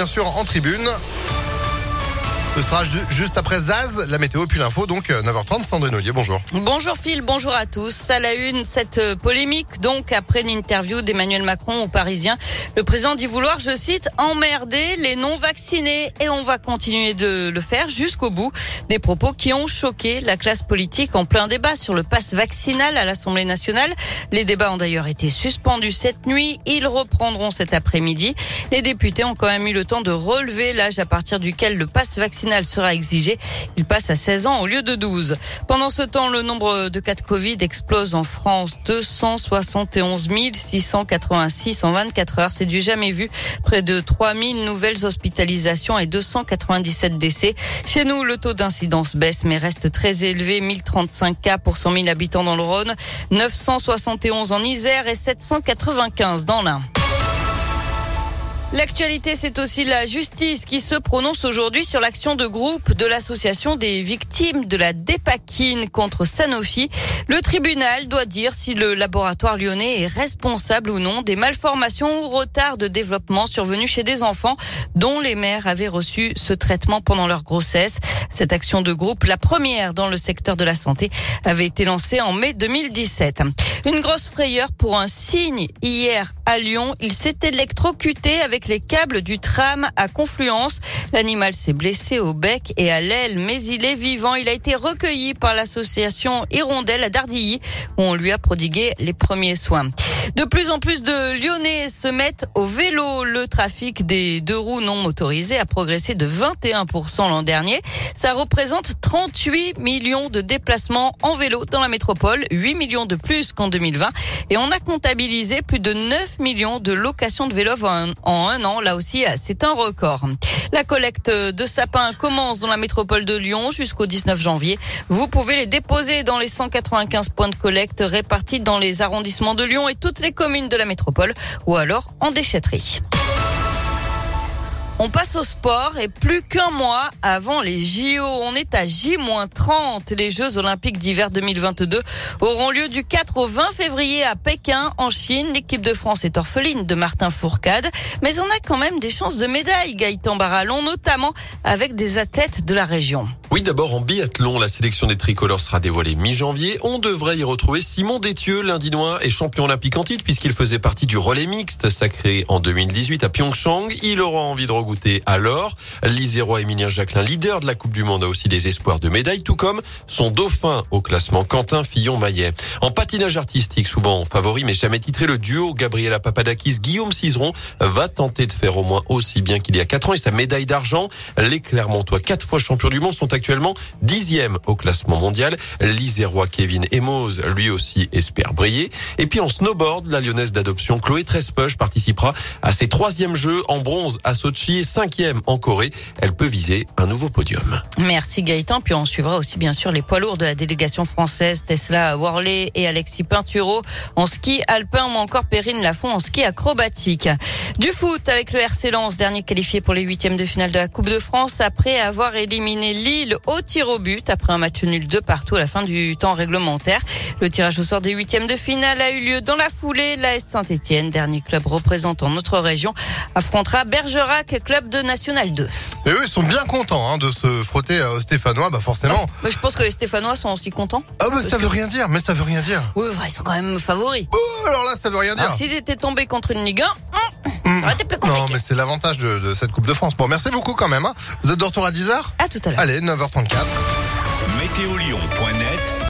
bien sûr en tribune. Ce sera juste après Zaz, la météo puis l'info, donc 9h30, Sandrine Ollier, bonjour. Bonjour Phil, bonjour à tous. À la une, cette euh, polémique, donc après une interview d'Emmanuel Macron aux Parisiens, le président dit vouloir, je cite, emmerder les non-vaccinés et on va continuer de le faire jusqu'au bout. Des propos qui ont choqué la classe politique en plein débat sur le pass vaccinal à l'Assemblée nationale. Les débats ont d'ailleurs été suspendus cette nuit, ils reprendront cet après-midi. Les députés ont quand même eu le temps de relever l'âge à partir duquel le pass vaccinal sera exigé. Il passe à 16 ans au lieu de 12. Pendant ce temps, le nombre de cas de Covid explose en France. 271 686 en 24 heures. C'est du jamais vu. Près de 3000 nouvelles hospitalisations et 297 décès. Chez nous, le taux d'incidence baisse mais reste très élevé. 1035 cas pour 100 000 habitants dans le Rhône. 971 en Isère et 795 dans l'Ain. L'actualité, c'est aussi la justice qui se prononce aujourd'hui sur l'action de groupe de l'association des victimes de la dépakine contre Sanofi. Le tribunal doit dire si le laboratoire lyonnais est responsable ou non des malformations ou retards de développement survenus chez des enfants dont les mères avaient reçu ce traitement pendant leur grossesse. Cette action de groupe, la première dans le secteur de la santé, avait été lancée en mai 2017. Une grosse frayeur pour un cygne hier à Lyon. Il s'est électrocuté avec les câbles du tram à Confluence. L'animal s'est blessé au bec et à l'aile, mais il est vivant. Il a été recueilli par l'association Hirondelle à Dardilly, où on lui a prodigué les premiers soins. De plus en plus de Lyonnais se mettent au vélo. Le trafic des deux roues non motorisées a progressé de 21% l'an dernier. Ça représente 38 millions de déplacements en vélo dans la métropole, 8 millions de plus qu'en 2020. Et on a comptabilisé plus de 9 millions de locations de vélos en un an. Là aussi, c'est un record. La collecte de sapins commence dans la métropole de Lyon jusqu'au 19 janvier. Vous pouvez les déposer dans les 195 points de collecte répartis dans les arrondissements de Lyon et toutes les communes de la métropole ou alors en déchetterie. On passe au sport et plus qu'un mois avant les JO, on est à J-30. Les Jeux Olympiques d'hiver 2022 auront lieu du 4 au 20 février à Pékin, en Chine. L'équipe de France est orpheline de Martin Fourcade, mais on a quand même des chances de médaille, Gaëtan Barallon, notamment avec des athlètes de la région. Oui, d'abord en biathlon, la sélection des tricolores sera dévoilée mi-janvier. On devrait y retrouver Simon Détieux, l'Indinois et champion olympique en titre puisqu'il faisait partie du relais mixte sacré en 2018 à Pyeongchang. Il aura envie de regoûter alors. L'Isérois Emilien Jacquelin, leader de la Coupe du Monde, a aussi des espoirs de médaille, tout comme son dauphin au classement Quentin Fillon-Maillet. En patinage artistique, souvent favori mais jamais titré, le duo Gabriela Papadakis, Guillaume Cizeron va tenter de faire au moins aussi bien qu'il y a quatre ans et sa médaille d'argent. Les Clermontois, quatre fois champions du monde, sont actuellement dixième au classement mondial. L'Isérois Kevin Emos, lui aussi, espère briller. Et puis en snowboard, la lyonnaise d'adoption Chloé Trespeuch participera à ses troisièmes jeux en bronze à Sochi et cinquième en Corée. Elle peut viser un nouveau podium. Merci Gaëtan. Puis on suivra aussi bien sûr les poids lourds de la délégation française, Tesla Worley et Alexis Pinturo en ski alpin ou encore Perrine Lafont en ski acrobatique. Du foot avec le RC Lens, dernier qualifié pour les huitièmes de finale de la Coupe de France après avoir éliminé Lille au tir au but après un match nul de partout à la fin du temps réglementaire. Le tirage au sort des huitièmes de finale a eu lieu dans la foulée. L'AS Saint-Etienne, dernier club représentant notre région, affrontera Bergerac, club de National 2. Et eux, ils sont bien contents hein, de se frotter aux Stéphanois, bah forcément. Ah, je pense que les Stéphanois sont aussi contents. Ah bah ça veut rien dire, mais ça veut rien dire. Oui, ils sont quand même favoris. Oh, alors là, ça veut rien dire. S'ils étaient tombés contre une Ligue 1, hmm, non, mais c'est l'avantage de, cette Coupe de France. Bon, merci beaucoup quand même. Hein. Vous êtes de retour à 10h À tout à l'heure. Allez, 9h34. Météolion.net